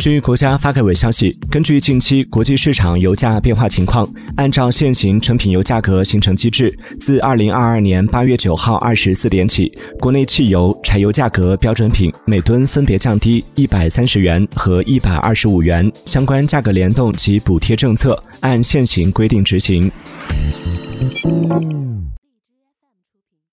据国家发改委消息根据近期国际市场油价变化情况按照现行成品油价格形成机制自二零二二年八月九号二十四点起国内汽油柴油价格标准品每吨分别降低一百三十元和一百二十五元相关价格联动及补贴政策按现行规定执行。